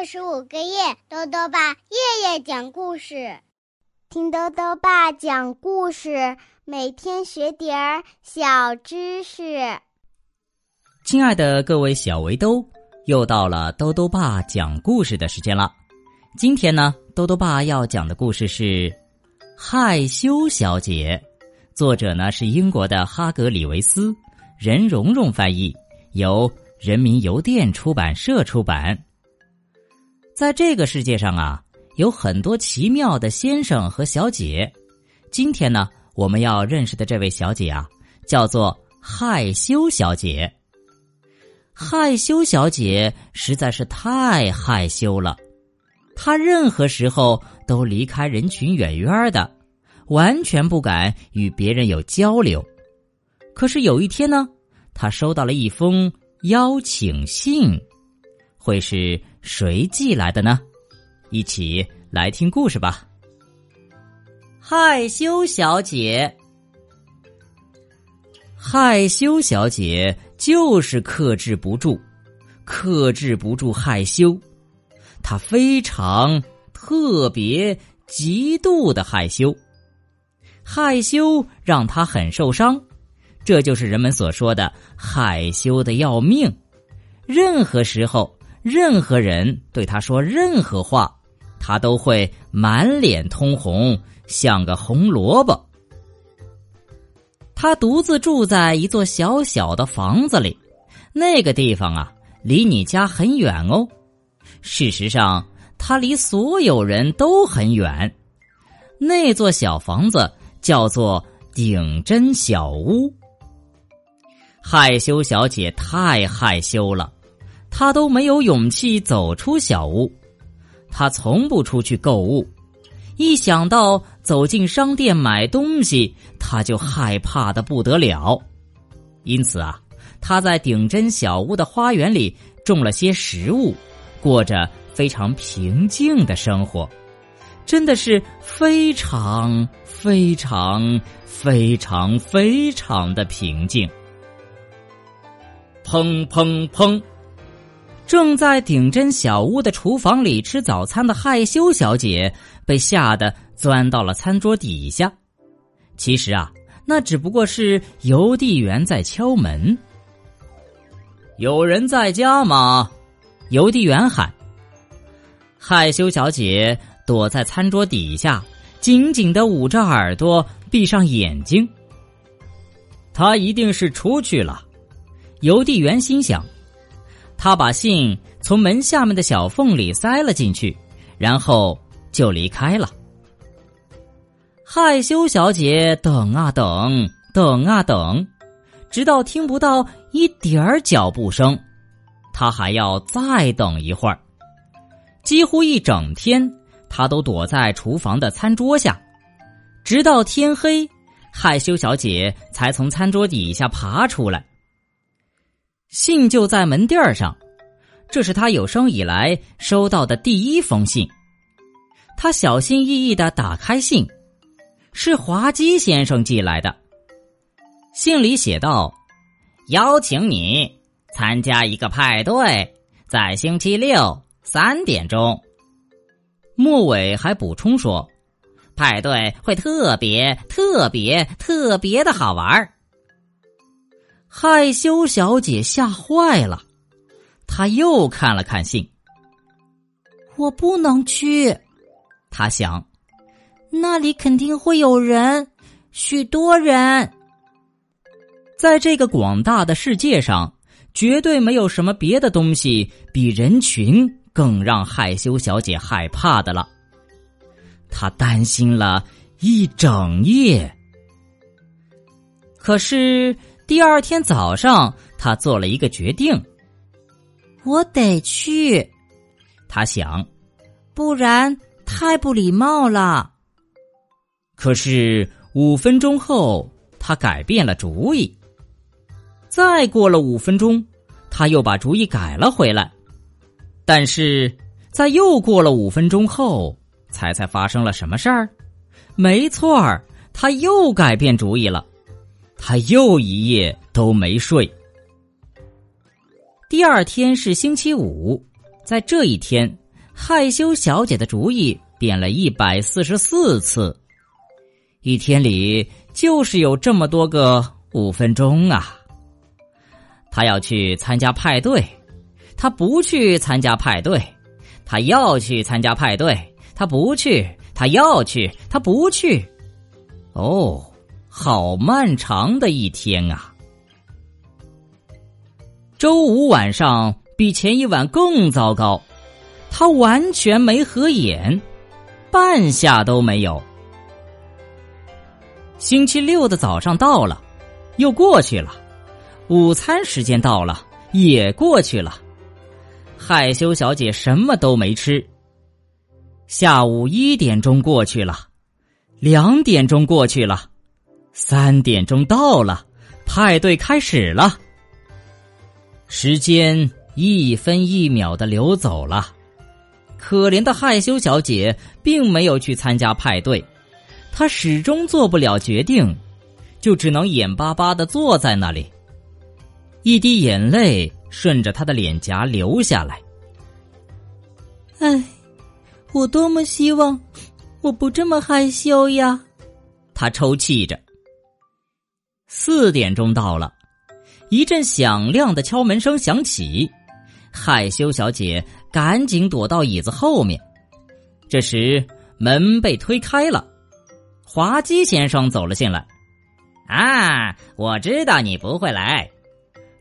六十五个月，豆豆爸夜夜讲故事，听豆豆爸讲故事，每天学点儿小知识。亲爱的各位小围兜，又到了豆豆爸讲故事的时间了。今天呢，豆豆爸要讲的故事是《害羞小姐》，作者呢是英国的哈格里维斯，任蓉蓉翻译，由人民邮电出版社出版。在这个世界上啊，有很多奇妙的先生和小姐。今天呢，我们要认识的这位小姐啊，叫做害羞小姐。害羞小姐实在是太害羞了，她任何时候都离开人群远远的，完全不敢与别人有交流。可是有一天呢，她收到了一封邀请信，会是？谁寄来的呢？一起来听故事吧。害羞小姐，害羞小姐就是克制不住，克制不住害羞，她非常特别、极度的害羞，害羞让她很受伤，这就是人们所说的害羞的要命，任何时候。任何人对他说任何话，他都会满脸通红，像个红萝卜。他独自住在一座小小的房子里，那个地方啊，离你家很远哦。事实上，他离所有人都很远。那座小房子叫做顶针小屋。害羞小姐太害羞了。他都没有勇气走出小屋，他从不出去购物，一想到走进商店买东西，他就害怕的不得了。因此啊，他在顶针小屋的花园里种了些食物，过着非常平静的生活，真的是非常非常非常非常的平静。砰砰砰！正在顶针小屋的厨房里吃早餐的害羞小姐被吓得钻到了餐桌底下。其实啊，那只不过是邮递员在敲门。有人在家吗？邮递员喊。害羞小姐躲在餐桌底下，紧紧的捂着耳朵，闭上眼睛。他一定是出去了，邮递员心想。他把信从门下面的小缝里塞了进去，然后就离开了。害羞小姐等啊等，等啊等，直到听不到一点儿脚步声，她还要再等一会儿。几乎一整天，她都躲在厨房的餐桌下，直到天黑，害羞小姐才从餐桌底下爬出来。信就在门垫上，这是他有生以来收到的第一封信。他小心翼翼的打开信，是滑稽先生寄来的。信里写道：“邀请你参加一个派对，在星期六三点钟。”末尾还补充说：“派对会特别特别特别的好玩。”害羞小姐吓坏了，她又看了看信。我不能去，她想，那里肯定会有人，许多人。在这个广大的世界上，绝对没有什么别的东西比人群更让害羞小姐害怕的了。她担心了一整夜，可是。第二天早上，他做了一个决定。我得去，他想，不然太不礼貌了。可是五分钟后，他改变了主意。再过了五分钟，他又把主意改了回来。但是在又过了五分钟后，猜猜发生了什么事儿？没错儿，他又改变主意了。他又一夜都没睡。第二天是星期五，在这一天，害羞小姐的主意变了一百四十四次，一天里就是有这么多个五分钟啊！他要去参加派对，他不去参加派对，他要去参加派对，他不去，他要去，他不去。哦，好漫长的一天啊！周五晚上比前一晚更糟糕。他完全没合眼，半下都没有。星期六的早上到了，又过去了；午餐时间到了，也过去了。害羞小姐什么都没吃。下午一点钟过去了，两点钟过去了，三点钟到了，派对开始了。时间一分一秒的流走了。可怜的害羞小姐并没有去参加派对，她始终做不了决定，就只能眼巴巴的坐在那里。一滴眼泪顺着她的脸颊流下来。唉，我多么希望我不这么害羞呀！她抽泣着。四点钟到了，一阵响亮的敲门声响起。害羞小姐赶紧躲到椅子后面。这时门被推开了，滑稽先生走了进来。啊，我知道你不会来。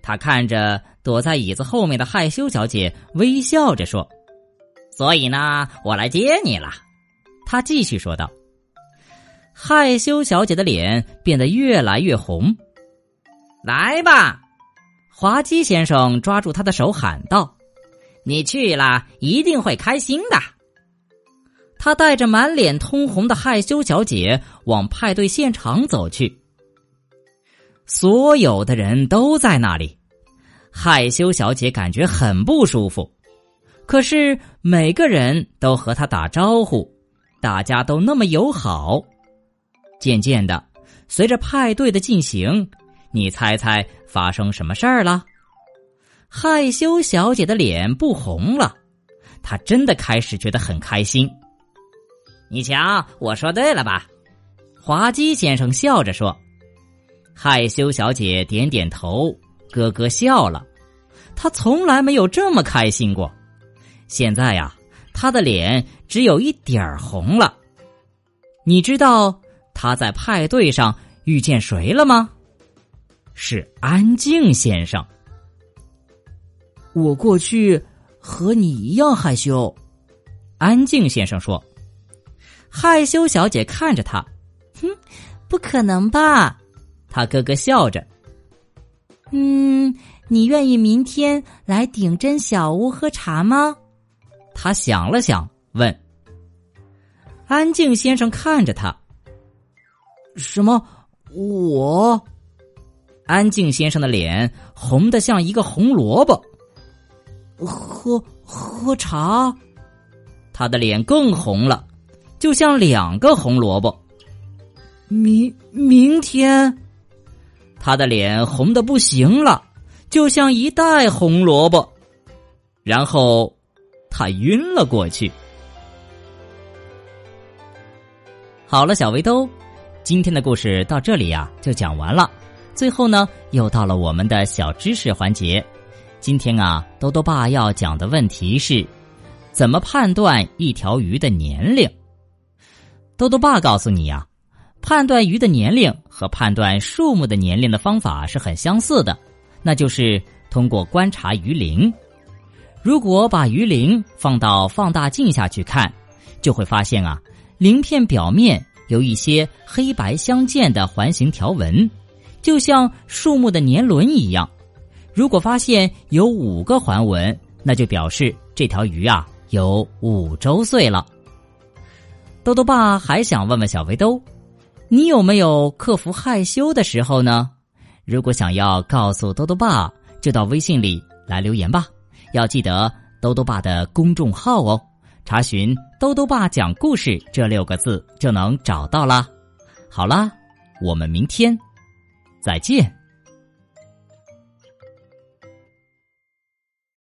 他看着躲在椅子后面的害羞小姐，微笑着说：“所以呢，我来接你了。”他继续说道。害羞小姐的脸变得越来越红。来吧。滑稽先生抓住她的手喊道：“你去了一定会开心的。”他带着满脸通红的害羞小姐往派对现场走去。所有的人都在那里，害羞小姐感觉很不舒服。可是每个人都和她打招呼，大家都那么友好。渐渐的，随着派对的进行。你猜猜发生什么事儿了？害羞小姐的脸不红了，她真的开始觉得很开心。你瞧，我说对了吧？滑稽先生笑着说。害羞小姐点点头，咯咯笑了。她从来没有这么开心过。现在呀，她的脸只有一点儿红了。你知道她在派对上遇见谁了吗？是安静先生。我过去和你一样害羞，安静先生说。害羞小姐看着他，哼，不可能吧？他咯咯笑着。嗯，你愿意明天来顶针小屋喝茶吗？他想了想，问。安静先生看着他。什么？我？安静先生的脸红的像一个红萝卜。喝喝茶，他的脸更红了，就像两个红萝卜。明明天，他的脸红的不行了，就像一袋红萝卜。然后，他晕了过去。好了，小围兜，今天的故事到这里呀，就讲完了。最后呢，又到了我们的小知识环节。今天啊，兜兜爸要讲的问题是：怎么判断一条鱼的年龄？兜兜爸告诉你呀，判断鱼的年龄和判断树木的年龄的方法是很相似的，那就是通过观察鱼鳞。如果把鱼鳞放到放大镜下去看，就会发现啊，鳞片表面有一些黑白相间的环形条纹。就像树木的年轮一样，如果发现有五个环纹，那就表示这条鱼啊有五周岁了。豆豆爸还想问问小围兜，你有没有克服害羞的时候呢？如果想要告诉豆豆爸，就到微信里来留言吧。要记得豆豆爸的公众号哦，查询“兜兜爸讲故事”这六个字就能找到啦。好啦，我们明天。再见。